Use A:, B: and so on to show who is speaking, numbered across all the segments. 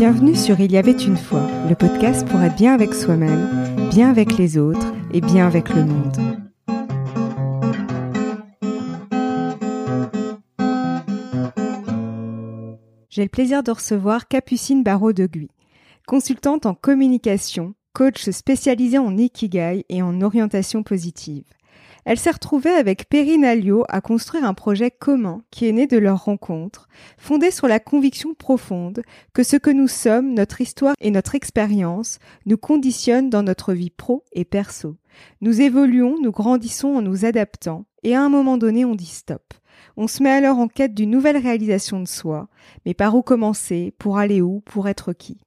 A: Bienvenue sur Il y avait une fois, le podcast pour être bien avec soi-même, bien avec les autres et bien avec le monde. J'ai le plaisir de recevoir Capucine Barraud de Guy, consultante en communication, coach spécialisée en ikigai et en orientation positive. Elle s'est retrouvée avec Perrine Alliot à construire un projet commun qui est né de leur rencontre, fondé sur la conviction profonde que ce que nous sommes, notre histoire et notre expérience nous conditionnent dans notre vie pro et perso. Nous évoluons, nous grandissons en nous adaptant, et à un moment donné on dit stop. On se met alors en quête d'une nouvelle réalisation de soi, mais par où commencer, pour aller où, pour être qui?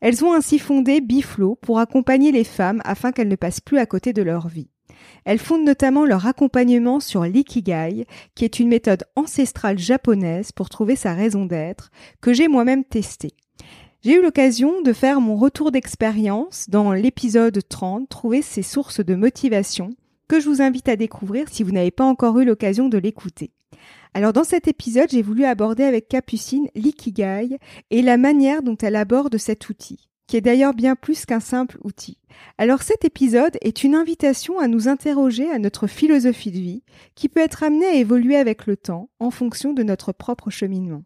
A: Elles ont ainsi fondé Biflo pour accompagner les femmes afin qu'elles ne passent plus à côté de leur vie. Elles fondent notamment leur accompagnement sur l'ikigai, qui est une méthode ancestrale japonaise pour trouver sa raison d'être, que j'ai moi-même testée. J'ai eu l'occasion de faire mon retour d'expérience dans l'épisode 30, trouver ses sources de motivation, que je vous invite à découvrir si vous n'avez pas encore eu l'occasion de l'écouter. Alors dans cet épisode, j'ai voulu aborder avec Capucine l'ikigai et la manière dont elle aborde cet outil qui est d'ailleurs bien plus qu'un simple outil. Alors cet épisode est une invitation à nous interroger à notre philosophie de vie, qui peut être amenée à évoluer avec le temps en fonction de notre propre cheminement.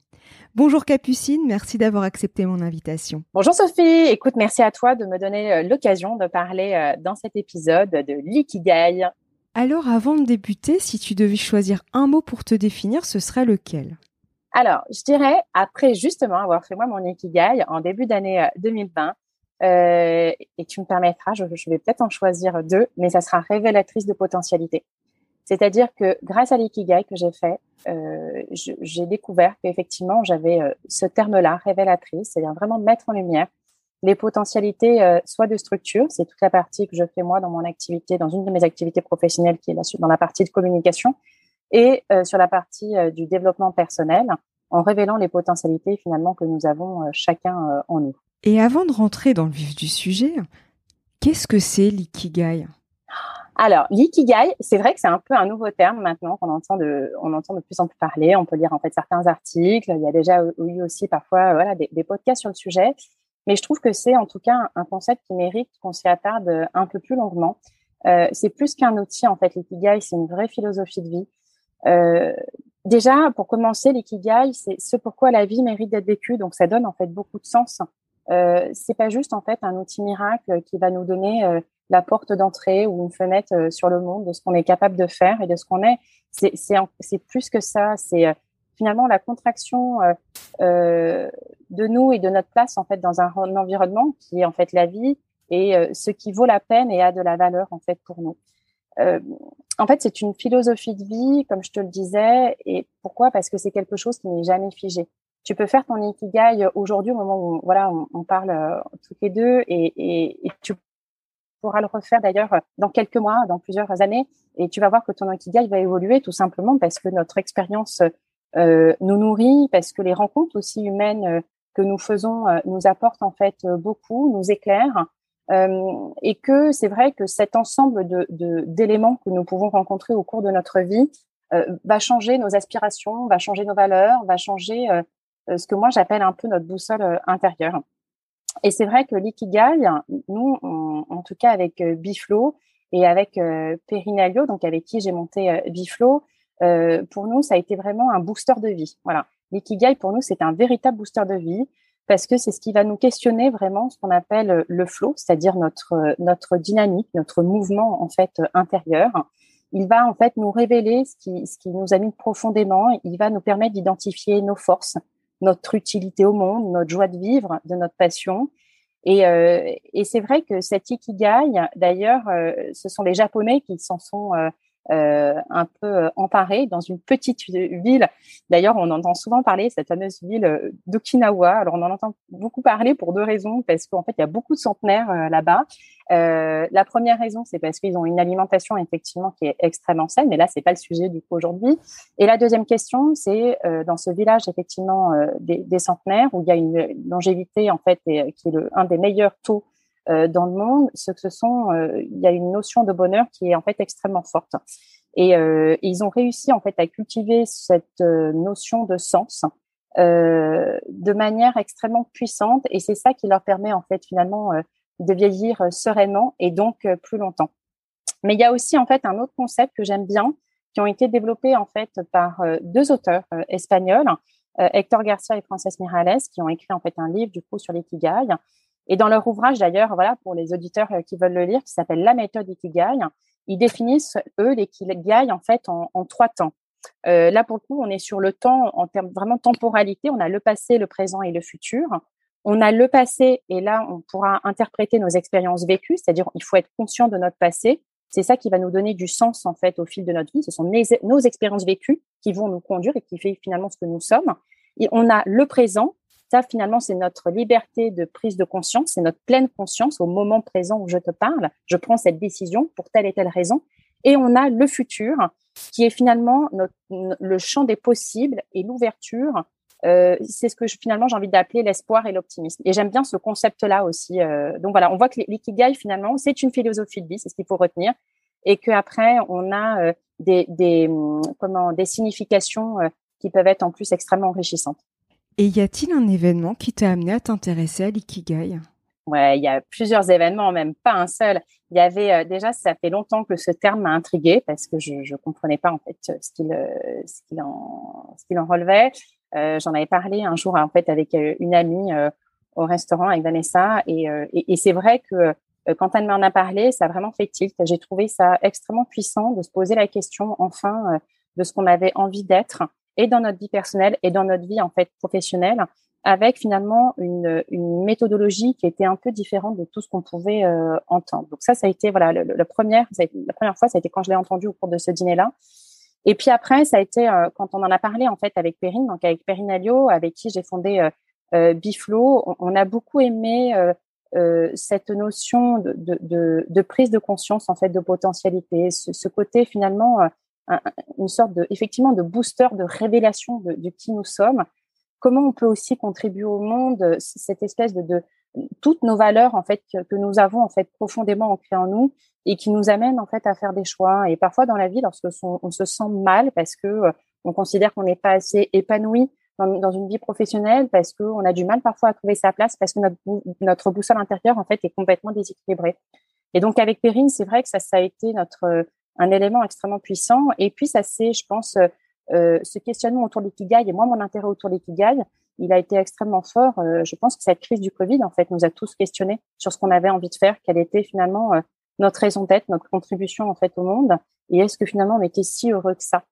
A: Bonjour Capucine, merci d'avoir accepté mon invitation.
B: Bonjour Sophie, écoute, merci à toi de me donner euh, l'occasion de parler euh, dans cet épisode de l'ikigai.
A: Alors avant de débuter, si tu devais choisir un mot pour te définir, ce serait lequel?
B: Alors, je dirais, après justement avoir fait moi mon Ikigai en début d'année 2020, euh, euh, et tu me permettras, je, vais peut-être en choisir deux, mais ça sera révélatrice de potentialité. C'est-à-dire que grâce à l'ikigai que j'ai fait, euh, j'ai découvert qu'effectivement j'avais ce terme-là, révélatrice, c'est-à-dire vraiment mettre en lumière les potentialités, soit de structure, c'est toute la partie que je fais moi dans mon activité, dans une de mes activités professionnelles qui est dans la partie de communication, et euh, sur la partie euh, du développement personnel en révélant les potentialités finalement que nous avons euh, chacun en nous.
A: Et avant de rentrer dans le vif du sujet, qu'est-ce que c'est l'ikigai?
B: Alors, l'ikigai, c'est vrai que c'est un peu un nouveau terme maintenant qu'on entend de, on entend de plus en plus parler. On peut lire en fait certains articles. Il y a déjà eu aussi parfois voilà des, des podcasts sur le sujet. Mais je trouve que c'est en tout cas un concept qui mérite qu'on s'y attarde un peu plus longuement. Euh, c'est plus qu'un outil en fait. L'ikigai, c'est une vraie philosophie de vie. Euh, déjà, pour commencer, l'ikigai, c'est ce pourquoi la vie mérite d'être vécue. Donc, ça donne en fait beaucoup de sens. Euh, c'est pas juste en fait un outil miracle qui va nous donner euh, la porte d'entrée ou une fenêtre euh, sur le monde de ce qu'on est capable de faire et de ce qu'on est. C'est c'est plus que ça. C'est euh, finalement la contraction de nous et de notre place en fait dans un, un, environnement qui est en fait la vie et ce qui vaut la peine et a de la valeur en fait pour nous. Euh, en fait, c'est une philosophie de vie, comme je te le disais. Et pourquoi? Parce que c'est quelque chose qui n'est jamais figé. Tu peux faire ton ikigai aujourd'hui, au moment où voilà, on, parle euh, toutes les deux, et, tu pourras le refaire d'ailleurs dans quelques mois, dans plusieurs années, et tu vas voir que ton ikigai va évoluer tout simplement parce que notre expérience euh, nous nourrit, parce que les rencontres aussi humaines euh, que nous faisons nous apportent en fait beaucoup, nous éclairent, et que c'est vrai que cet ensemble d'éléments que nous pouvons rencontrer au cours de notre vie euh, va changer nos aspirations, va changer nos valeurs, va changer euh, ce que moi j'appelle un peu notre boussole intérieure. Et c'est vrai que l'ikigai, nous, en tout cas avec Biflo et avec euh, Perinalio, donc avec qui j'ai monté Biflo, pour nous, ça a été vraiment un booster de vie. Voilà, l'ikigai pour nous, c'est un véritable booster de vie parce que c'est ce qui va nous questionner vraiment ce qu'on appelle euh, le flow, c'est-à-dire notre euh, notre dynamique, notre mouvement en fait euh, intérieur. Il va en fait nous révéler ce qui ce qui nous anime profondément. Il va nous permettre d'identifier nos forces, notre utilité au monde, notre joie de vivre, de notre passion. Et, et c'est vrai que cet ikigai, d'ailleurs, ce sont les Japonais qui s'en sont un peu euh, emparé dans une petite ville. D'ailleurs, on entend souvent parler cette fameuse ville euh, d'Okinawa. Alors, on en entend beaucoup parler pour deux raisons, parce qu'en fait, il y a beaucoup de centenaires là-bas. Euh, la première raison, c'est parce qu'ils ont une alimentation effectivement qui est extrêmement saine, mais là, c'est pas le sujet du coup aujourd'hui. Et la deuxième question, c'est euh, dans ce village effectivement euh, des, centenaires où il y a une longévité en fait qui est un des meilleurs taux euh, dans le monde, ce que ce sont, euh, il y a une notion de bonheur qui est en fait extrêmement forte. Et, euh, ils ont réussi en fait à cultiver cette notion de sens de manière extrêmement puissante et c'est ça qui leur permet en fait finalement de vieillir sereinement et donc plus longtemps. Mais il y a aussi en fait un autre concept que j'aime bien qui ont été développés en fait par deux auteurs espagnols, Hector Garcia et Frances Mirales, qui ont écrit en fait un livre du coup sur l'ikigai. Et dans leur ouvrage d'ailleurs, voilà pour les auditeurs qui veulent le lire, qui s'appelle La méthode ikigai, ils définissent eux l'ikigai en fait en, trois temps. Euh, là, pour le coup, on est sur le temps en termes vraiment temporalité. On a le passé, le présent et le futur. On a le passé et là, on pourra interpréter nos expériences vécues, c'est-à-dire il faut être conscient de notre passé. C'est ça qui va nous donner du sens en fait au fil de notre vie. Ce sont nos expériences vécues qui vont nous conduire et qui fait finalement ce que nous sommes. Et on a le présent. Ça, finalement, c'est notre liberté de prise de conscience, c'est notre pleine conscience au moment présent où je te parle. Je prends cette décision pour telle et telle raison. Et on a le futur, qui est finalement le champ des possibles et l'ouverture. Euh, c'est ce que finalement j'ai envie d'appeler l'espoir et l'optimisme. Et j'aime bien ce concept-là aussi. Euh, donc voilà, on voit que l'ikigai finalement c'est une philosophie de vie, c'est ce qu'il faut retenir, et qu'après on a euh, des, hum, comment des significations qui peuvent être en plus extrêmement enrichissantes.
A: Et y a-t-il un événement qui t'a amené à t'intéresser à l'ikigai?
B: Ouais, il y a plusieurs événements, même pas un seul. Il y avait euh, déjà, ça fait longtemps que ce terme m'a intrigué parce que je ne comprenais pas en fait ce qu'il euh, ce qu'il en relevait. Euh, J'en avais parlé un jour en fait avec euh, une amie au restaurant avec Vanessa et c'est vrai que quand elle m'en a parlé, ça a vraiment fait tilt. J'ai trouvé ça extrêmement puissant de se poser la question enfin de ce qu'on avait envie d'être et dans notre vie personnelle et dans notre vie en fait professionnelle avec finalement une, une, méthodologie qui était un peu différente de tout ce qu'on pouvait euh, entendre. Donc ça, ça a été voilà le, le première, la première fois, ça a été quand je l'ai entendu au cours de ce dîner-là. Et puis après, ça a été euh, quand on en a parlé en fait avec Perrine, donc avec Perrine Alliot, avec qui j'ai fondé euh, euh Biflo. On, a beaucoup aimé cette notion de, de, prise de conscience en fait de potentialité, ce côté finalement une sorte de effectivement de booster de révélation de, qui nous sommes comment on peut aussi contribuer au monde, euh, cette espèce de, toutes nos valeurs en fait que, nous avons en fait profondément ancrées en nous et qui nous amènent en fait à faire des choix. Et parfois dans la vie, lorsque on, se sent mal parce que euh, on considère qu'on n'est pas assez épanoui dans, dans, une vie professionnelle, parce qu'on a du mal parfois à trouver sa place, parce que notre, notre boussole intérieure en fait est complètement déséquilibrée. Et donc avec Perrine, c'est vrai que ça, ça a été notre un élément extrêmement puissant. Et puis ça c'est, je pense, euh, ce questionnement autour de l'ikigai et moi, mon intérêt autour de l'ikigai, il a été extrêmement fort. Euh, je pense que cette crise du Covid, en fait, nous a tous questionnés sur ce qu'on avait envie de faire, quelle était finalement euh, notre raison d'être, notre contribution en fait au monde, et est-ce que finalement on était si heureux que ça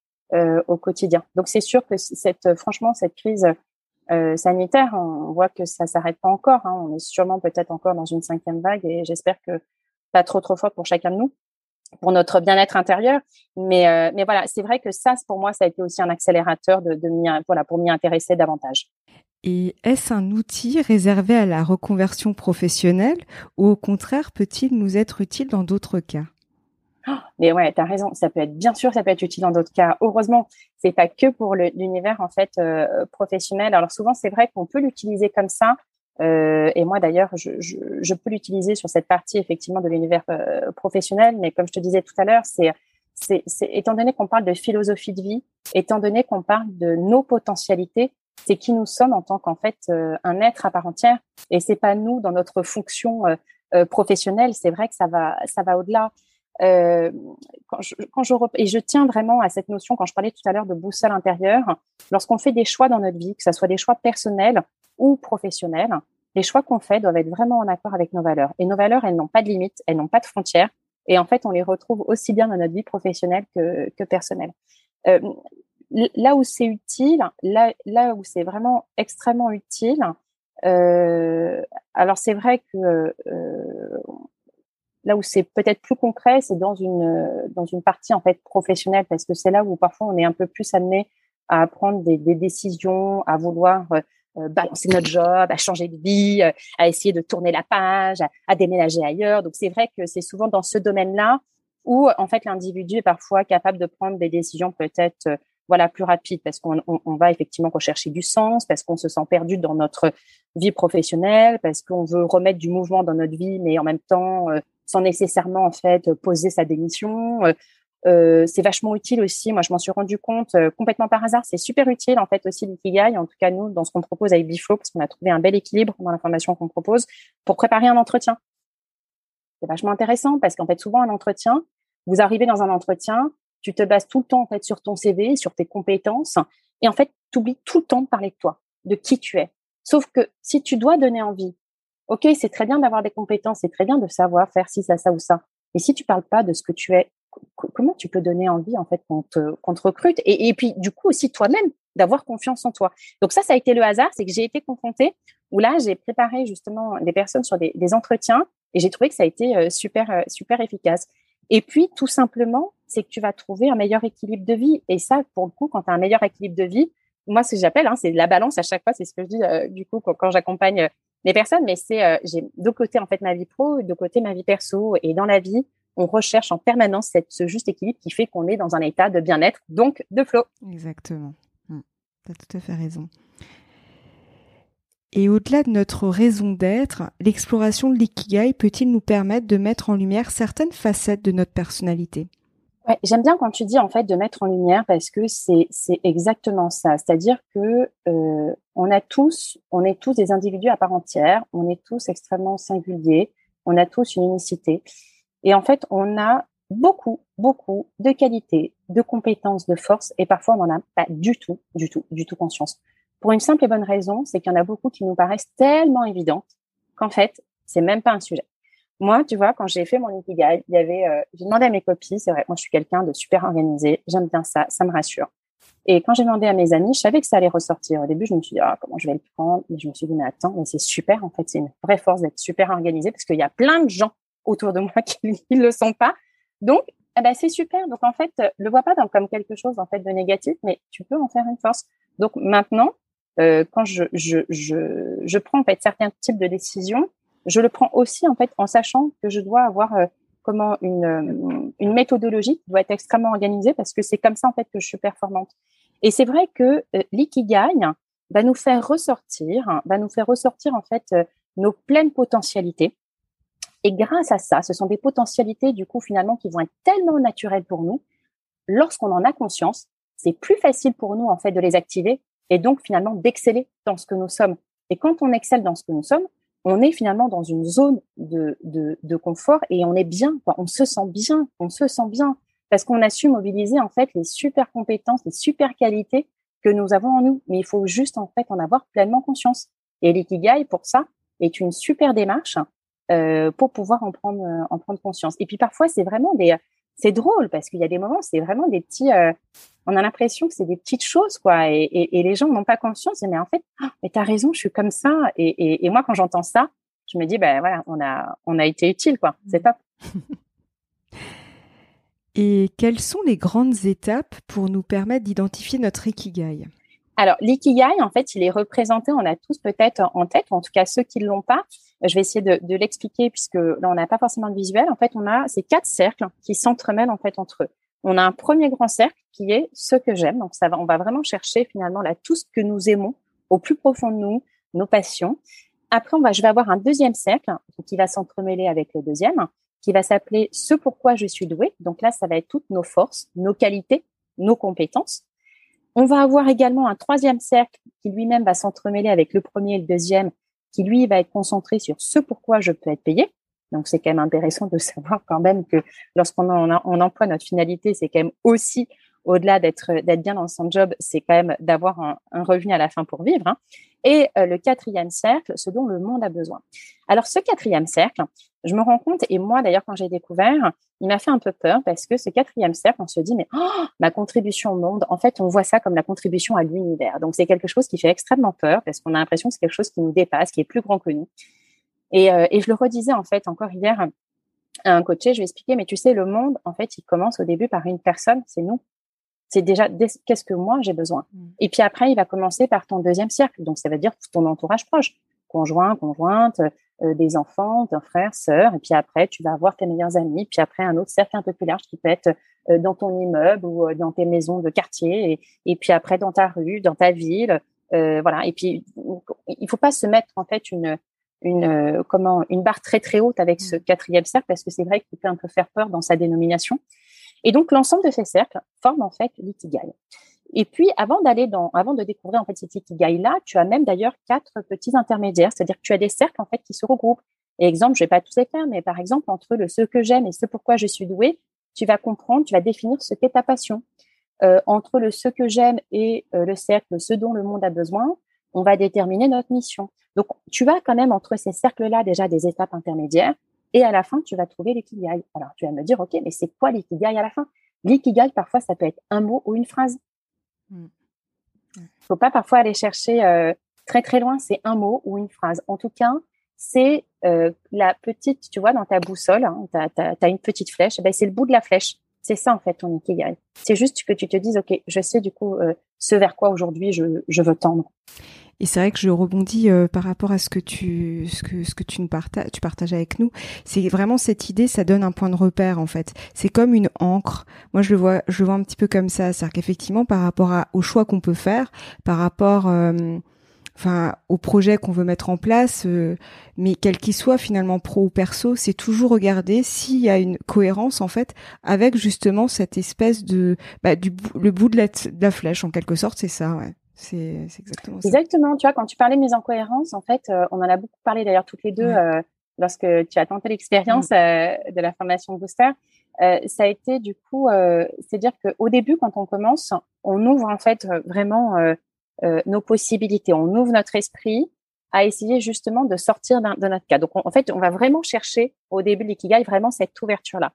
B: au quotidien? Donc c'est sûr que cette, franchement, cette crise sanitaire, on voit que ça s'arrête pas encore. Hein. On est sûrement peut-être encore dans une cinquième vague, et j'espère que pas trop trop fort pour chacun de nous pour notre bien-être intérieur. Mais, euh, mais voilà, c'est vrai que ça, pour moi, ça a été aussi un accélérateur de, de voilà, pour m'y intéresser davantage.
A: Et est-ce un outil réservé à la reconversion professionnelle ou au contraire peut-il nous être utile dans d'autres cas?
B: Oh, mais ouais, tu as raison. Ça peut être bien sûr, ça peut être utile dans d'autres cas. Heureusement, c'est pas que pour l'univers en fait euh, professionnel. Alors souvent, c'est vrai qu'on peut l'utiliser comme ça euh, et moi d'ailleurs, je, peux l'utiliser sur cette partie effectivement de l'univers euh, professionnel, mais comme je te disais tout à l'heure, c'est étant donné qu'on parle de philosophie de vie, étant donné qu'on parle de nos potentialités, c'est qui nous sommes en tant qu'en fait euh, un être à part entière, et c'est pas nous dans notre fonction professionnelle. C'est vrai que ça va ça va au-delà. quand je et je tiens vraiment à cette notion quand je parlais tout à l'heure de boussole intérieure, lorsqu'on fait des choix dans notre vie, que ce soit des choix personnels ou professionnels, les choix qu'on fait doivent être vraiment en accord avec nos valeurs. Et nos valeurs, elles n'ont pas de limites, elles n'ont pas de frontières. Et en fait, on les retrouve aussi bien dans notre vie professionnelle que, que personnelle. Euh, là où c'est utile, là, là où c'est vraiment extrêmement utile, euh, alors c'est vrai que euh, là où c'est peut-être plus concret, c'est dans une dans une partie en fait professionnelle, parce que c'est là où parfois on est un peu plus amené à prendre des, décisions, à vouloir balancer notre job, à changer de vie, euh, à essayer de tourner la page, à, déménager ailleurs. Donc c'est vrai que c'est souvent dans ce domaine-là où en fait l'individu est parfois capable de prendre des décisions peut-être euh, voilà plus rapides parce qu'on on, va effectivement rechercher du sens, parce qu'on se sent perdu dans notre vie professionnelle, parce qu'on veut remettre du mouvement dans notre vie, mais en même temps sans nécessairement en fait poser sa démission. Euh, c'est vachement utile aussi. Moi, je m'en suis rendu compte euh, complètement par hasard. C'est super utile en fait aussi l'ikigai. En tout cas, nous, dans ce qu'on propose avec Biflow, parce qu'on a trouvé un bel équilibre dans la formation qu'on propose pour préparer un entretien. C'est vachement intéressant parce qu'en fait, souvent un entretien, vous arrivez dans un entretien, tu te bases tout le temps en fait sur ton CV, sur tes compétences, et en fait, tu oublies tout le temps de parler de toi, de qui tu es. Sauf que si tu dois donner envie, ok, c'est très bien d'avoir des compétences, c'est très bien de savoir faire ci, ça, ça ou ça. Mais si tu parles pas de ce que tu es, comment tu peux donner envie en fait qu'on te, recrute et, puis du coup aussi toi-même d'avoir confiance en toi. Donc ça, ça a été le hasard, c'est que j'ai été confrontée où là j'ai préparé justement des personnes sur des, entretiens et j'ai trouvé que ça a été euh, super euh, super efficace. Et puis tout simplement, c'est que tu vas trouver un meilleur équilibre de vie et ça pour le coup quand tu as un meilleur équilibre de vie, moi ce que j'appelle hein, c'est la balance à chaque fois, c'est ce que je dis euh, du coup quand, j'accompagne les personnes, mais c'est j'ai deux côtés en fait ma vie pro, deux côtés ma vie perso et dans la vie on recherche en permanence cette, ce juste équilibre qui fait qu'on est dans un état de bien-être, donc de flow.
A: Exactement. Hmm. Tu as tout à fait raison. Et au-delà de notre raison d'être, l'exploration de l'ikigai peut-il nous permettre de mettre en lumière certaines facettes de notre personnalité?
B: Ouais, J'aime bien quand tu dis en fait de mettre en lumière parce que c'est exactement ça. C'est-à-dire que euh, on a tous, on est tous des individus à part entière, on est tous extrêmement singuliers, on a tous une unicité. Et en fait, on a beaucoup, beaucoup de qualités, de compétences, de forces, et parfois on n'en a pas du tout, du tout, du tout conscience. Pour une simple et bonne raison, c'est qu'il y en a beaucoup qui nous paraissent tellement évidentes qu'en fait, c'est même pas un sujet. Moi, tu vois, quand j'ai fait mon Ikigai, il y avait, euh, j'ai demandé à mes copines, c'est vrai, moi je suis quelqu'un de super organisé, j'aime bien ça, ça me rassure. Et quand j'ai demandé à mes amis, je savais que ça allait ressortir. Au début, je me suis dit, ah, comment je vais le prendre? Mais je me suis dit, mais attends, mais c'est super, en fait, c'est une vraie force d'être super organisé parce qu'il y a plein de gens autour de moi qui ne le sont pas. Donc, eh ben, c'est super. Donc, en fait, le vois pas comme quelque chose en fait de négatif, mais tu peux en faire une force. Donc, maintenant, euh, quand je, je, je, je, prends en fait certains types de décisions, je le prends aussi en fait en sachant que je dois avoir euh, comment une, euh, une méthodologie qui doit être extrêmement organisée parce que c'est comme ça en fait que je suis performante. Et c'est vrai que euh, l'ikigai va nous faire ressortir, va nous faire ressortir en fait nos pleines potentialités. Et grâce à ça, ce sont des potentialités du coup finalement qui vont être tellement naturelles pour nous. Lorsqu'on en a conscience, c'est plus facile pour nous en fait de les activer et donc finalement d'exceller dans ce que nous sommes. Et quand on excelle dans ce que nous sommes, on est finalement dans une zone de, de, de confort et on est bien, quoi. on se sent bien, on se sent bien parce qu'on a su mobiliser en fait les super compétences, les super qualités que nous avons en nous. Mais il faut juste en fait en avoir pleinement conscience. Et l'ikigai pour ça est une super démarche euh, pour pouvoir en prendre euh, en prendre conscience. Et puis parfois c'est vraiment des c'est drôle parce qu'il y a des moments c'est vraiment des petits euh, on a l'impression que c'est des petites choses quoi et, et, et les gens n'ont pas conscience mais en fait ah, mais t'as raison je suis comme ça et, et moi quand j'entends ça je me dis ben voilà on a on a été utile quoi c'est top.
A: et quelles sont les grandes étapes pour nous permettre d'identifier notre ikigai?
B: Alors, l'ikigai, en fait, il est représenté, on a tous peut-être en tête, ou en tout cas ceux qui ne l'ont pas. Je vais essayer de, l'expliquer puisque là, on n'a pas forcément de visuel. En fait, on a ces quatre cercles qui s'entremêlent en fait entre eux. On a un premier grand cercle qui est ce que j'aime. Donc, ça va, on va vraiment chercher finalement là tout ce que nous aimons au plus profond de nous, nos passions. Après, on va, je vais avoir un deuxième cercle qui va s'entremêler avec le deuxième, qui va s'appeler ce pourquoi je suis doué. Donc là, ça va être toutes nos forces, nos qualités, nos compétences. On va avoir également un troisième cercle qui lui-même va s'entremêler avec le premier et le deuxième, qui lui va être concentré sur ce pourquoi je peux être payé. Donc c'est quand même intéressant de savoir quand même que lorsqu'on on emploie notre finalité, c'est quand même aussi au-delà d'être d'être bien dans son job, c'est quand même d'avoir un, revenu à la fin pour vivre. Hein. Et euh, le quatrième cercle, ce dont le monde a besoin. Alors ce quatrième cercle, je me rends compte, et moi d'ailleurs quand j'ai découvert, il m'a fait un peu peur parce que ce quatrième cercle, on se dit, mais oh, ma contribution au monde, en fait, on voit ça comme la contribution à l'univers. Donc c'est quelque chose qui fait extrêmement peur parce qu'on a l'impression que c'est quelque chose qui nous dépasse, qui est plus grand que nous. Et, euh, et je le redisais en fait encore hier à un coaché, je lui expliquais, mais tu sais, le monde, en fait, il commence au début par une personne, c'est nous. C'est déjà qu'est-ce que moi j'ai besoin. Mmh. Et puis après, il va commencer par ton deuxième cercle. Donc ça veut dire ton entourage proche, conjoint, conjointe, euh, des enfants, d'un frère, sœur. Et puis après, tu vas avoir tes meilleurs amis. Puis après, un autre cercle un peu plus large qui peut être euh, dans ton immeuble ou euh, dans tes maisons de quartier. Et, et, puis après, dans ta rue, dans ta ville. voilà. Et puis, il faut pas se mettre en fait une une comment une barre très très haute avec ce mmh. quatrième cercle parce que c'est vrai qu'il peut un peu faire peur dans sa dénomination. Et donc, l'ensemble de ces cercles forment en fait l'ikigai. Et puis, avant d'aller dans, avant de découvrir en fait cet ikigai-là, tu as même d'ailleurs quatre petits intermédiaires, c'est-à-dire que tu as des cercles en fait qui se regroupent. Et exemple, je vais pas tous les faire, mais par exemple, entre le ce que j'aime et ce pourquoi je suis douée, tu vas comprendre, tu vas définir ce qu'est ta passion. Euh, entre le ce que j'aime et euh, le cercle ce dont le monde a besoin, on va déterminer notre mission. Donc, tu as quand même entre ces cercles-là déjà des étapes intermédiaires et à la fin, tu vas trouver l'ikigai. Alors, tu vas me dire, OK, mais c'est quoi l'ikigai à la fin? L'ikigai, parfois, ça peut être un mot ou une phrase. Il mm. faut pas parfois aller chercher euh, très, très loin, c'est un mot ou une phrase. En tout cas, c'est euh, la petite, tu vois, dans ta boussole, hein, tu as, une petite flèche, ben, c'est le bout de la flèche. C'est ça, en fait, ton ikigai. C'est juste que tu te dises, OK, je sais du coup euh, ce vers quoi aujourd'hui je, je veux tendre.
A: Et c'est vrai que je rebondis euh, par rapport à ce que tu ce que ce que tu nous partages tu partages avec nous. C'est vraiment cette idée, ça donne un point de repère en fait. C'est comme une encre. Moi je le vois je le vois un petit peu comme ça, c'est-à-dire qu'effectivement par rapport à, au choix qu'on peut faire, par rapport euh, enfin au projet qu'on veut mettre en place, euh, mais quel qu'il soit finalement pro ou perso, c'est toujours regarder s'il y a une cohérence en fait avec justement cette espèce de bah, du le bout de la, de la flèche en quelque sorte, c'est ça. Ouais. C'est exactement ça.
B: Exactement. Tu vois, quand tu parlais de mise en cohérence, en fait, euh, on en a beaucoup parlé d'ailleurs toutes les deux euh, lorsque tu as tenté l'expérience euh, de la formation Booster. ça a été du coup, c'est-à-dire qu'au début, quand on commence, on ouvre en fait vraiment nos possibilités, on ouvre notre esprit à essayer justement de sortir de notre cas. Donc, en fait, on va vraiment chercher au début de l'ikigai vraiment cette ouverture-là.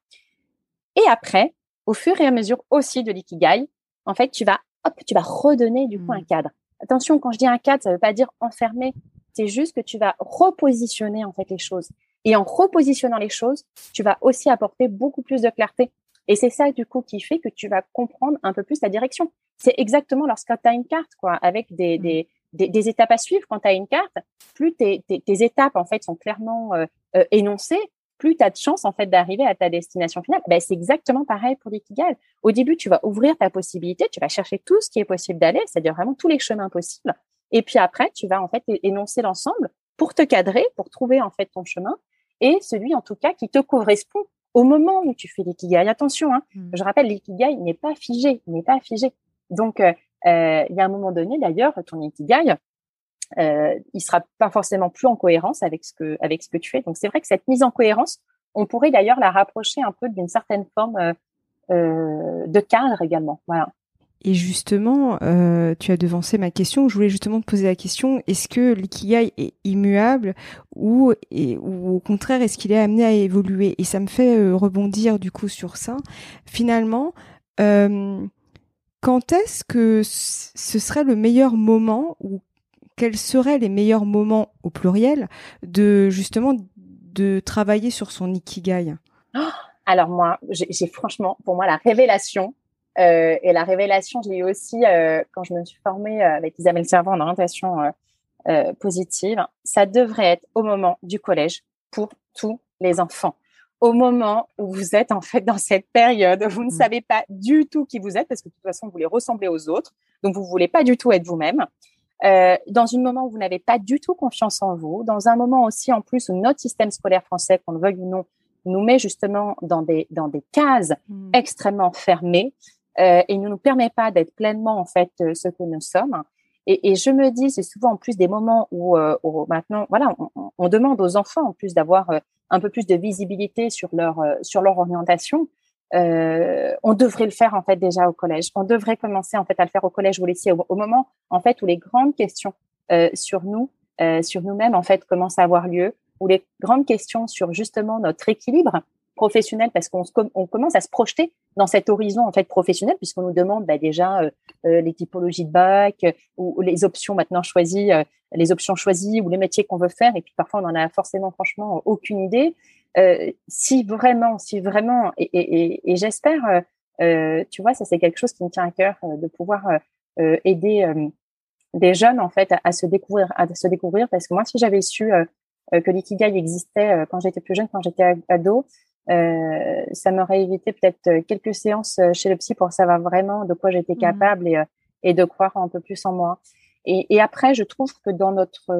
B: Et après, au fur et à mesure aussi de l'ikigai, en fait, tu vas hop, tu vas redonner du coup un mmh. cadre. Attention, quand je dis un cadre, ça ne veut pas dire enfermer. C'est juste que tu vas repositionner en fait les choses. Et en repositionnant les choses, tu vas aussi apporter beaucoup plus de clarté. Et c'est ça du coup qui fait que tu vas comprendre un peu plus ta direction. C'est exactement lorsque tu as une carte, quoi, avec des, mmh. des, des, des, étapes à suivre. Quand tu as une carte, plus tes, tes, tes, étapes en fait sont clairement euh, euh, énoncées, plus tu as de chance en fait d'arriver à ta destination finale. Ben, c'est exactement pareil pour l'ikigai. Au début, tu vas ouvrir ta possibilité, tu vas chercher tout ce qui est possible d'aller, c'est-à-dire vraiment tous les chemins possibles. Et puis après, tu vas en fait énoncer l'ensemble pour te cadrer, pour trouver en fait ton chemin et celui en tout cas qui te correspond au moment où tu fais l'ikigai. Attention, hein, mmh. je rappelle, l'ikigai n'est pas figé, il n'est pas figé. Donc, euh, euh, il y a un moment donné, d'ailleurs, ton ikigai, euh, il sera pas forcément plus en cohérence avec ce que avec ce que tu fais. Donc c'est vrai que cette mise en cohérence, on pourrait d'ailleurs la rapprocher un peu d'une certaine forme euh, euh, de cadre également. Voilà.
A: Et justement, euh, tu as devancé ma question. Je voulais justement te poser la question est-ce que l'ikigai est immuable ou, ou au contraire est-ce qu'il est amené à évoluer? Et ça me fait rebondir du coup sur ça. Finalement, quand est-ce que ce serait le meilleur moment ou quels seraient les meilleurs moments au pluriel de justement de travailler sur son ikigai?
B: Oh, Alors moi, j'ai franchement pour moi la révélation euh, et la révélation, je l'ai eu aussi euh, quand je me suis formée euh, avec Isabelle Servant en orientation positive. Ça devrait être au moment du collège pour tous les enfants. Au moment où vous êtes en fait dans cette période, où vous ne mmh. savez pas du tout qui vous êtes parce que de toute façon vous voulez ressembler aux autres, donc vous voulez pas du tout être vous-même. Euh, dans un moment où vous n'avez pas du tout confiance en vous, dans un moment aussi en plus où notre système scolaire français, qu'on le veuille ou non, nous met justement dans des dans des cases mmh. extrêmement fermées euh, et ne nous permet pas d'être pleinement en fait euh, ce que nous sommes. Et, et je me dis, c'est souvent en plus des moments où, euh, où maintenant, voilà, on, on, demande aux enfants en plus d'avoir un peu plus de visibilité sur leur sur leur orientation. Euh, on devrait le faire en fait déjà au collège. On devrait commencer en fait à le faire au collège ou au lycée au, moment en fait où les grandes questions euh, sur nous, euh, sur nous-mêmes en fait commencent à avoir lieu, où les grandes questions sur justement notre équilibre professionnel, parce qu'on on commence à se projeter dans cet horizon en fait professionnel, puisqu'on nous demande bah, déjà les typologies de bac ou, les options maintenant choisies, les options choisies ou les métiers qu'on veut faire, et puis parfois on en a forcément franchement aucune idée. Euh, si vraiment, si vraiment, et, et, et j'espère, euh, euh, tu vois, ça c'est quelque chose qui me tient à cœur de pouvoir aider des jeunes en fait à, se découvrir, à se découvrir, parce que moi, si j'avais su que l'ikigai existait quand j'étais plus jeune, quand j'étais ado, euh, ça m'aurait évité peut-être quelques séances chez le psy pour savoir vraiment de quoi j'étais mmh. capable et, et de croire un peu plus en moi. Et, et après, je trouve que dans notre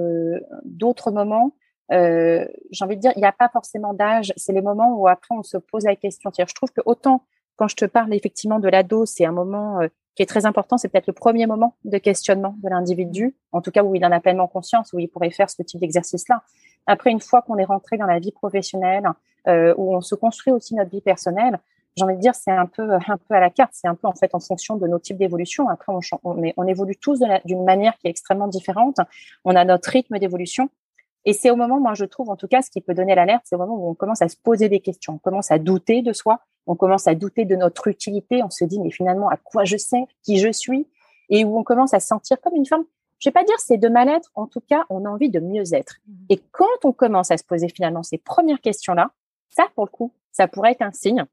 B: d'autres moments, euh, j'ai envie de dire, il n'y a pas forcément d'âge. C'est les moments où après on se pose la question. Je trouve que autant quand je te parle effectivement de l'ado, c'est un moment qui est très important, c'est peut-être le premier moment de questionnement de l'individu, en tout cas où il en a pleinement conscience, où il pourrait faire ce type d'exercice-là. Après, une fois qu'on est rentré dans la vie professionnelle, euh, où on se construit aussi notre vie personnelle, j'ai envie de dire, c'est un peu, un peu à la carte, c'est un peu en fait en fonction de nos types d'évolution. Après, on, évolue tous d'une manière qui est extrêmement différente. On a notre rythme d'évolution. Et c'est au moment, moi, je trouve, en tout cas, ce qui peut donner l'alerte, c'est au moment où on commence à se poser des questions, on commence à douter de soi, on commence à douter de notre utilité, on se dit, mais finalement, à quoi je sais, qui je suis, et où on commence à se sentir comme une forme, je vais pas dire c'est de mal-être, en tout cas, on a envie de mieux être. Mmh. Et quand on commence à se poser finalement ces premières questions-là, ça, pour le coup, ça pourrait être un signe.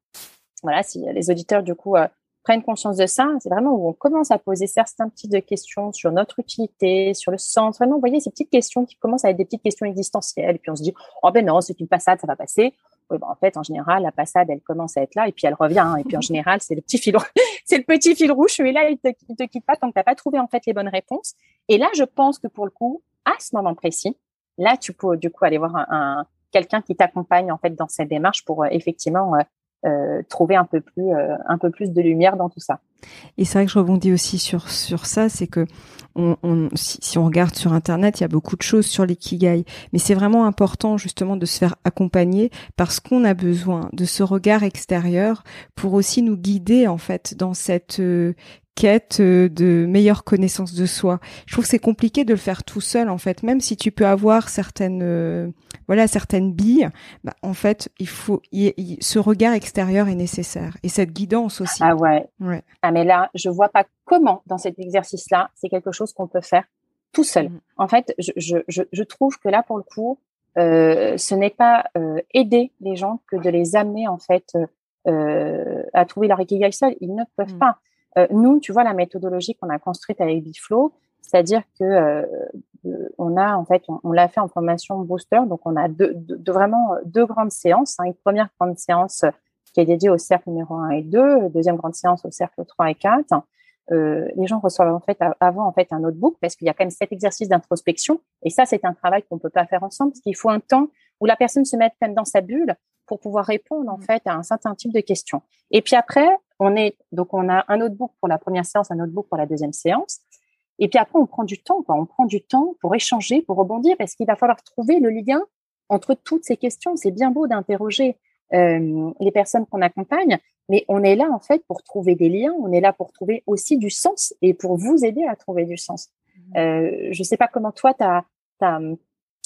B: Voilà, si les auditeurs, du coup, euh, prennent conscience de ça, c'est vraiment où on commence à poser certains types de questions sur notre utilité, sur le sens. Vraiment, vous voyez, ces petites questions qui commencent à être des petites questions existentielles. Et puis on se dit, oh ben non, c'est une passade, ça va passer. Oui, ben, en fait, en général, la passade, elle commence à être là et puis elle revient. Hein. Et puis en général, c'est le petit fil, c'est le petit fil rouge. Et là, il te, te quitte pas tant que t'as pas trouvé en fait les bonnes réponses. Et là, je pense que pour le coup, à ce moment précis, là, tu peux du coup aller voir un, quelqu'un qui t'accompagne en fait dans cette démarche pour euh, effectivement euh, euh, trouver un peu plus euh, un peu plus de lumière dans tout ça.
A: Et c'est vrai que je rebondis aussi sur sur ça, c'est que on, on si, si, on regarde sur internet, il y a beaucoup de choses sur l'ikigai, mais c'est vraiment important justement de se faire accompagner parce qu'on a besoin de ce regard extérieur pour aussi nous guider en fait dans cette euh, quête euh, de meilleure connaissance de soi. Je trouve que c'est compliqué de le faire tout seul en fait, même si tu peux avoir certaines euh, voilà certaines billes. Bah, en fait, il faut ce regard extérieur est nécessaire et cette guidance aussi.
B: Ah ouais. ouais. Ah mais là, je vois pas comment dans cet exercice-là, c'est quelque chose qu'on peut faire tout seul. Mm. En fait, je, je, je, trouve que là pour le coup, euh, ce n'est pas euh, aider les gens que de les amener en fait à trouver leur ikigai seul. Ils ne peuvent mm. pas. Euh, nous, tu vois, la méthodologie qu'on a construite avec Biflow, c'est-à-dire que euh, on a en fait, on, l'a fait en formation booster, donc on a deux, deux, vraiment deux grandes séances. Hein. une première grande séance qui est dédiée au cercle numéro 1 et 2, deuxième grande séance au cercle 3 et 4. Euh, les gens reçoivent en fait avant en fait un notebook parce qu'il y a quand même cet exercice d'introspection et ça c'est un travail qu'on peut pas faire ensemble parce qu'il faut un temps où la personne se mette même dans sa bulle pour pouvoir répondre en mmh. fait à un certain type de questions. Et puis après, on est donc on a un notebook pour la première séance, un notebook pour la deuxième séance. Et puis après, on prend du temps, quoi. On prend du temps pour échanger, pour rebondir, parce qu'il va falloir trouver le lien entre toutes ces questions. C'est bien beau d'interroger euh, les personnes qu'on accompagne, mais on est là en fait pour trouver des liens. On est là pour trouver aussi du sens et pour vous aider à trouver du sens. Mmh. Euh, je sais pas comment toi tu as,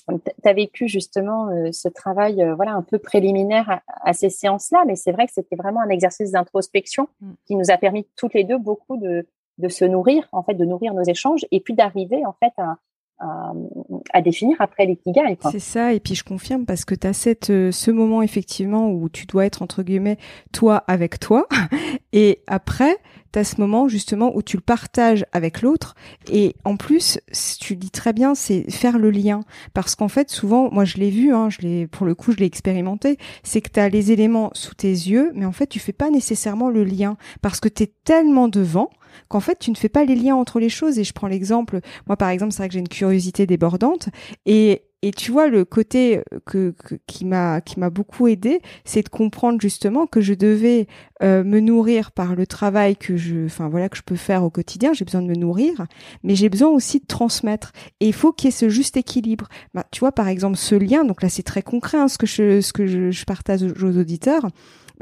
B: tu as vécu justement euh, ce travail euh, voilà un peu préliminaire à, ces séances-là, mais c'est vrai que c'était vraiment un exercice d'introspection mm. qui nous a permis toutes les deux beaucoup de, de se nourrir, en fait, de nourrir nos échanges et puis d'arriver en fait à, à, définir après l'ikigai.
A: C'est ça, et puis je confirme parce que tu as cette, euh, ce moment effectivement où tu dois être entre guillemets toi avec toi, et après tu as ce moment justement où tu le partages avec l'autre, et en plus tu dis très bien, c'est faire le lien, parce qu'en fait souvent, moi je l'ai vu, hein, je l'ai pour le coup je l'ai expérimenté, c'est que tu as les éléments sous tes yeux, mais en fait tu fais pas nécessairement le lien parce que tu es tellement devant qu'en fait tu ne fais pas les liens entre les choses. Et je prends l'exemple, moi par exemple, c'est vrai que j'ai une curiosité débordante et et tu vois le côté que, qui m'a qui m'a beaucoup aidé, c'est de comprendre justement que je devais euh, me nourrir par le travail que je, enfin voilà que je peux faire au quotidien. J'ai besoin de me nourrir, mais j'ai besoin aussi de transmettre. Et il faut qu'il y ait ce juste équilibre. Bah, tu vois par exemple ce lien. Donc là c'est très concret hein, ce que je ce que je, je partage aux auditeurs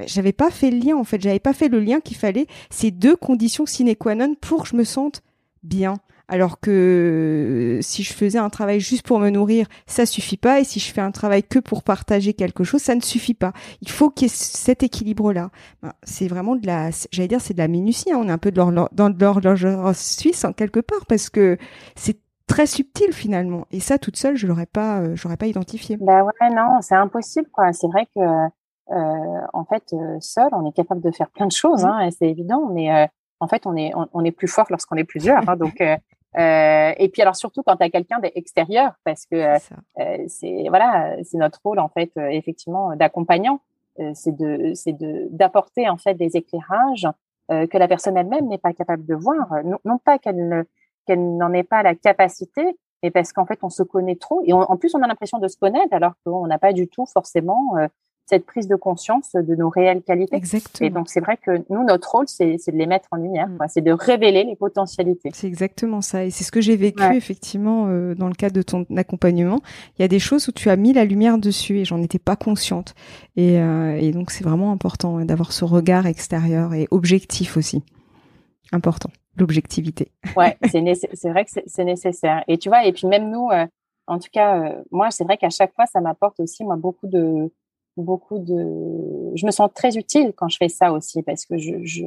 A: j'avais pas fait le lien en fait, j'avais pas fait le lien qu'il fallait ces deux conditions sine qua non pour que je me sente bien. Alors que si je faisais un travail juste pour me nourrir, ça suffit pas. Et si je fais un travail que pour partager quelque chose, ça ne suffit pas. Il faut qu'il y ait cet équilibre-là. Ben, c'est vraiment de la, j'allais dire, c'est de la minutie. Hein. On est un peu de dans l'horloge suisse en quelque part parce que c'est très subtil finalement. Et ça, toute seule, je l'aurais pas, euh, j'aurais pas identifié.
B: Bah ouais, non, c'est impossible quoi. C'est vrai que euh, en fait, euh, seul, on est capable de faire plein de choses, mmh. hein, c'est évident, mais euh, en fait, on est, on, est plus fort lorsqu'on est plusieurs. Hein, donc, et puis alors surtout quand tu as quelqu'un d'extérieur, parce que c'est voilà, c'est notre rôle en fait, effectivement, d'accompagnant, c'est de, c'est de d'apporter en fait des éclairages que la personne elle-même n'est pas capable de voir. Non, non pas qu'elle ne, qu'elle n'en ait pas la capacité, mais parce qu'en fait on se connaît trop et en plus on a l'impression de se connaître alors qu'on n'a pas du tout forcément cette prise de conscience de nos réelles qualités.
A: Exactement.
B: Et donc, c'est vrai que nous, notre rôle, c'est de les mettre en lumière, mm. c'est de révéler les potentialités.
A: C'est exactement ça. Et c'est ce que j'ai vécu, effectivement, euh, dans le cadre de ton accompagnement. Il y a des choses où tu as mis la lumière dessus et j'en étais pas consciente. Et, euh, et donc, c'est vraiment important d'avoir ce regard extérieur et objectif aussi. Important, l'objectivité.
B: Ouais, c'est vrai que c'est nécessaire. Et tu vois, et puis même nous, euh, en tout cas, moi, c'est vrai qu'à chaque fois, ça m'apporte aussi, moi, beaucoup de beaucoup de. Je me sens très utile quand je fais ça aussi parce que je, je,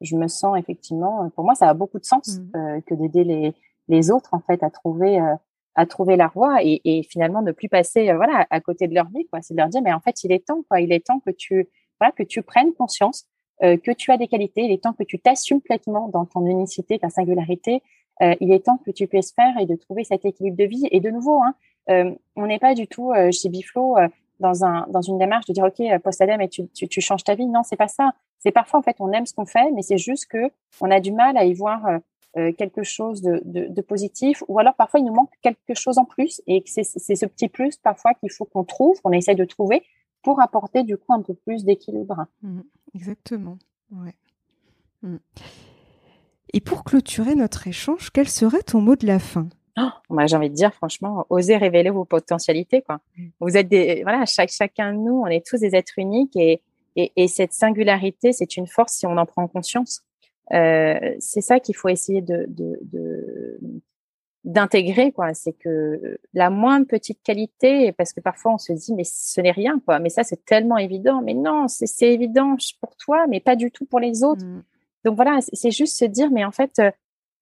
B: je me sens effectivement. Pour moi, ça a beaucoup de sens mmh. euh, que d'aider les, les autres en fait à trouver euh, à trouver la voie et, et finalement ne plus passer euh, voilà à côté de leur vie quoi. C'est de leur dire mais en fait il est temps quoi. Il est temps que tu voilà que tu prennes conscience que tu as des qualités. Il est temps que tu t'assumes pleinement dans ton unicité, ta singularité. il est temps que tu puisses faire et de trouver cet équilibre de vie. Et de nouveau, hein, on n'est pas du tout chez Biflo dans un dans une démarche de dire ok euh, post et tu, tu, changes ta vie. Non c'est pas ça. C'est parfois en fait on aime ce qu'on fait mais c'est juste que on a du mal à y voir euh, euh, quelque chose de, de, positif. Ou alors parfois il nous manque quelque chose en plus et c'est ce petit plus parfois qu'il faut qu'on trouve qu'on essaie de trouver pour apporter du coup un peu plus d'équilibre.
A: Mmh, exactement. Ouais. Mmh. et pour clôturer notre échange quel serait ton mot de la fin?
B: Oh, moi, j'ai envie de dire, franchement, osez révéler vos potentialités, quoi. Mm. Vous êtes des, voilà, chaque, chacun de nous, on est tous des êtres uniques et, et, et cette singularité, c'est une force si on en prend conscience. Euh, c'est ça qu'il faut essayer de, de, de d'intégrer quoi c'est que la moindre petite qualité parce que parfois on se dit mais ce n'est rien quoi mais ça c'est tellement évident mais non c'est c'est évident pour toi mais pas du tout pour les autres mm. donc voilà c'est juste se dire mais en fait euh,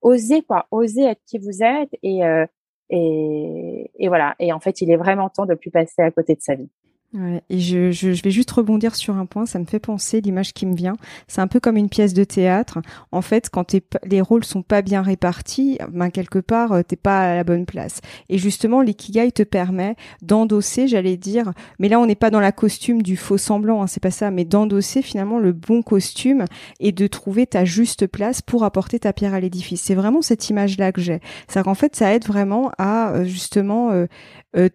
B: osez quoi, osez être qui vous êtes et, euh, et, et voilà. Et en fait, il est vraiment temps de plus passer à côté de sa vie.
A: Ouais, et je, je, je, vais juste rebondir sur un point, ça me fait penser, l'image qui me vient, c'est un peu comme une pièce de théâtre. En fait, quand les rôles sont pas bien répartis, ben quelque part, euh, t'es pas à la bonne place. Et justement, l'ikigai te permet d'endosser, j'allais dire, mais là on n'est pas dans la costume du faux semblant, hein, c'est pas ça, mais d'endosser finalement le bon costume et de trouver ta juste place pour apporter ta pierre à l'édifice. C'est vraiment cette image-là que j'ai. C'est qu'en fait, ça aide vraiment à euh, justement euh,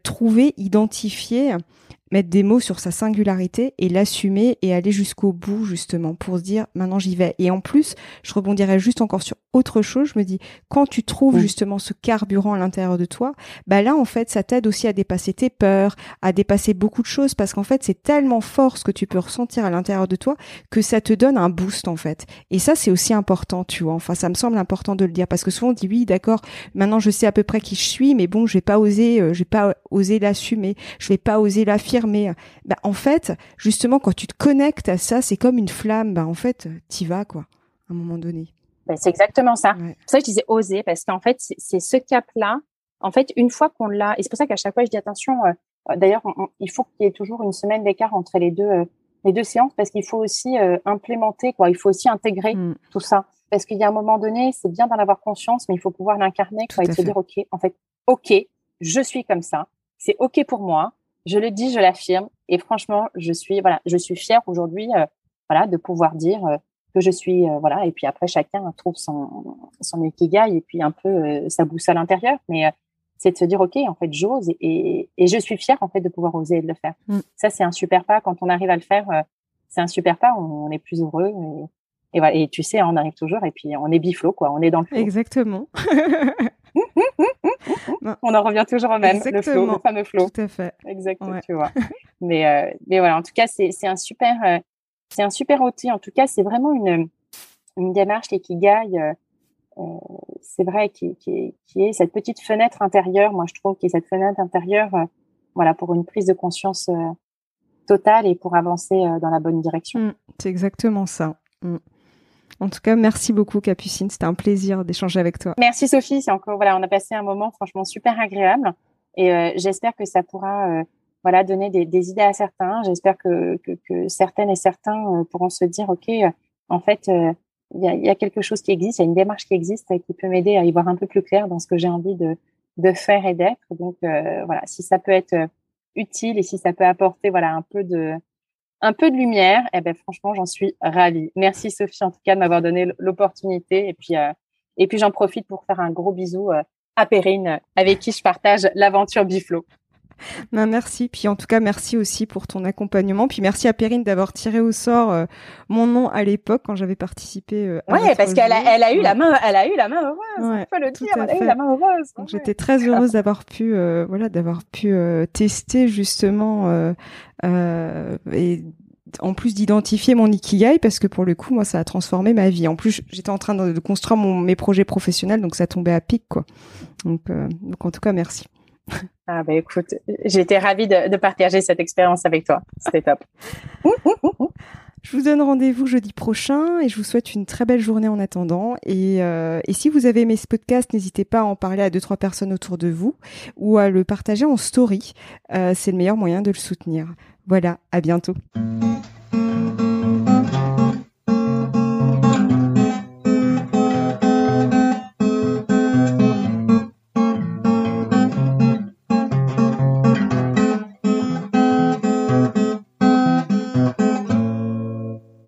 A: trouver, identifier mettre des mots sur sa singularité et l'assumer et aller jusqu'au bout justement pour se dire maintenant j'y vais. Et en plus, je rebondirais juste encore sur autre chose. Je me dis quand tu trouves justement ce carburant à l'intérieur de toi, bah là en fait ça t'aide aussi à dépasser tes peurs, à dépasser beaucoup de choses parce qu'en fait c'est tellement fort ce que tu peux ressentir à l'intérieur de toi que ça te donne un boost en fait. Et ça c'est aussi important, tu vois. Enfin ça me semble important de le dire parce que souvent on dit oui d'accord, maintenant je sais à peu près qui je suis, mais bon je vais pas oser, euh, je vais pas oser l'assumer, je vais pas oser l'affirmer bah, en fait, justement, quand tu te connectes à ça, c'est comme une flamme. Bah, en fait, t'y vas, quoi, à un moment donné.
B: Bah, c'est exactement ça. C'est pour ça que je disais oser, parce qu'en fait, c'est ce cap-là. En fait, une fois qu'on l'a, et c'est pour ça qu'à chaque fois, je dis attention. Euh, d'ailleurs, il faut qu'il y ait toujours une semaine d'écart entre les deux, euh, les deux séances, parce qu'il faut aussi euh, implémenter, quoi. Il faut aussi intégrer mm. tout ça, parce qu'il y a un moment donné, c'est bien d'en avoir conscience, mais il faut pouvoir l'incarner, quoi, et se dire, ok, en fait, ok, je suis comme ça, c'est ok pour moi, je le dis, je l'affirme. Et franchement, je suis, voilà, je suis fière aujourd'hui, euh, voilà, de pouvoir dire euh, que je suis, euh, voilà. Et puis après, chacun trouve son, son ikigai et puis un peu sa boussole intérieure. Mais c'est de se dire, OK, en fait, j'ose et, et, je suis fière, en fait, de pouvoir oser le faire. Mm. Ça, c'est un super pas. Quand on arrive à le faire, c'est un super pas. On, est plus heureux. Et, et, voilà. Et tu sais, on arrive toujours et puis on est biflo, quoi. On est dans le flow.
A: Exactement.
B: on en revient toujours au même, le flow, le fameux flow.
A: Tout à fait.
B: Exactement, tu vois. mais, euh, mais voilà, en tout cas, c'est, un super, euh, c'est un super outil. En tout cas, c'est vraiment une, une démarche qui gagne. Euh, euh, c'est vrai, qui, qui, qui, est cette petite fenêtre intérieure. Moi, je trouve qu'il y a cette fenêtre intérieure, voilà, pour une prise de conscience totale et pour avancer dans la bonne direction.
A: Mmh, c'est exactement ça. Mmh. En tout cas, merci beaucoup Capucine, c'était un plaisir d'échanger avec toi.
B: Merci Sophie, c'est encore voilà, on a passé un moment franchement super agréable et euh, j'espère que ça pourra euh, voilà donner des, des, idées à certains. J'espère que, que, que, certaines et certains euh, pourront se dire ok, en fait il y a, y, a, quelque chose qui existe, il y a une démarche qui existe qui peut m'aider à y voir un peu plus clair dans ce que j'ai envie de, de faire et d'être. Donc voilà, si ça peut être utile et si ça peut apporter voilà un peu de un peu de lumière, eh ben franchement, j'en suis ravie. Merci Sophie en tout cas de m'avoir donné l'opportunité et puis euh, et puis j'en profite pour faire un gros bisou euh, à Perrine avec qui je partage l'aventure Biflo.
A: Ben, merci. Puis en tout cas, merci aussi pour ton accompagnement. Puis merci à Perrine d'avoir tiré au sort euh, mon nom à l'époque quand j'avais participé. Euh,
B: à ouais, parce qu'elle a, elle a eu la main, elle a eu la main heureuse. Ouais, faut le dire, elle a eu la main heureuse.
A: Donc j'étais très heureuse d'avoir pu, euh, voilà, d'avoir pu euh, tester justement et en plus d'identifier mon ikigai parce que pour le coup moi ça a transformé ma vie. En plus j'étais en train de, construire mon, mes projets professionnels donc ça tombait à pic quoi. Donc, donc en tout cas merci.
B: Ah bah écoute, j'ai été ravie de, partager cette expérience avec toi. C'était top.
A: Je vous donne rendez-vous jeudi prochain et je vous souhaite une très belle journée en attendant. Et, euh, et si vous avez aimé ce podcast, n'hésitez pas à en parler à deux trois personnes autour de vous ou à le partager en story. Euh, c'est le meilleur moyen de le soutenir. Voilà, à bientôt.